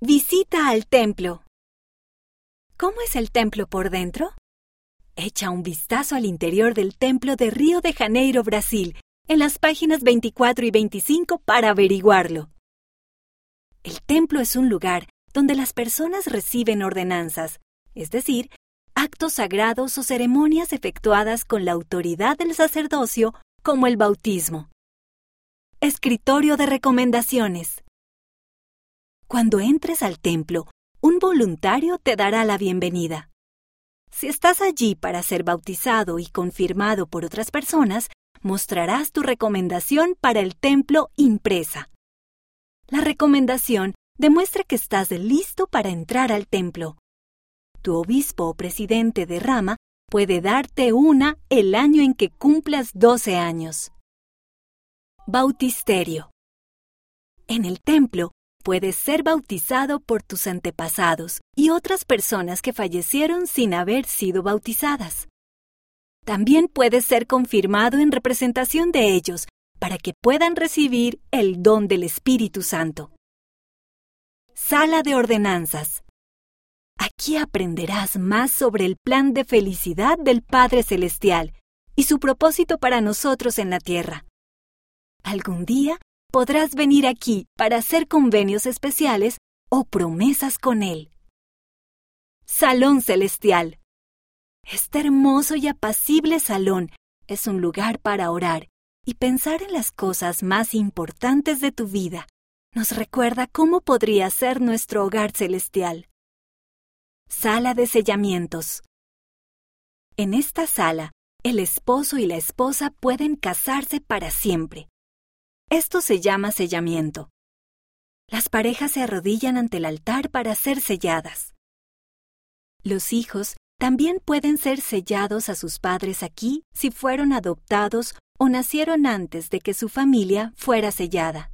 Visita al templo. ¿Cómo es el templo por dentro? Echa un vistazo al interior del templo de Río de Janeiro, Brasil, en las páginas 24 y 25 para averiguarlo. El templo es un lugar donde las personas reciben ordenanzas, es decir, actos sagrados o ceremonias efectuadas con la autoridad del sacerdocio, como el bautismo. Escritorio de recomendaciones. Cuando entres al templo, un voluntario te dará la bienvenida. Si estás allí para ser bautizado y confirmado por otras personas, mostrarás tu recomendación para el templo impresa. La recomendación demuestra que estás listo para entrar al templo. Tu obispo o presidente de rama puede darte una el año en que cumplas 12 años. Bautisterio. En el templo puedes ser bautizado por tus antepasados y otras personas que fallecieron sin haber sido bautizadas. También puedes ser confirmado en representación de ellos para que puedan recibir el don del Espíritu Santo. Sala de Ordenanzas. Aquí aprenderás más sobre el plan de felicidad del Padre Celestial y su propósito para nosotros en la tierra. Algún día podrás venir aquí para hacer convenios especiales o promesas con Él. Salón Celestial. Este hermoso y apacible salón es un lugar para orar y pensar en las cosas más importantes de tu vida. Nos recuerda cómo podría ser nuestro hogar celestial. Sala de sellamientos. En esta sala, el esposo y la esposa pueden casarse para siempre. Esto se llama sellamiento. Las parejas se arrodillan ante el altar para ser selladas. Los hijos también pueden ser sellados a sus padres aquí si fueron adoptados o nacieron antes de que su familia fuera sellada.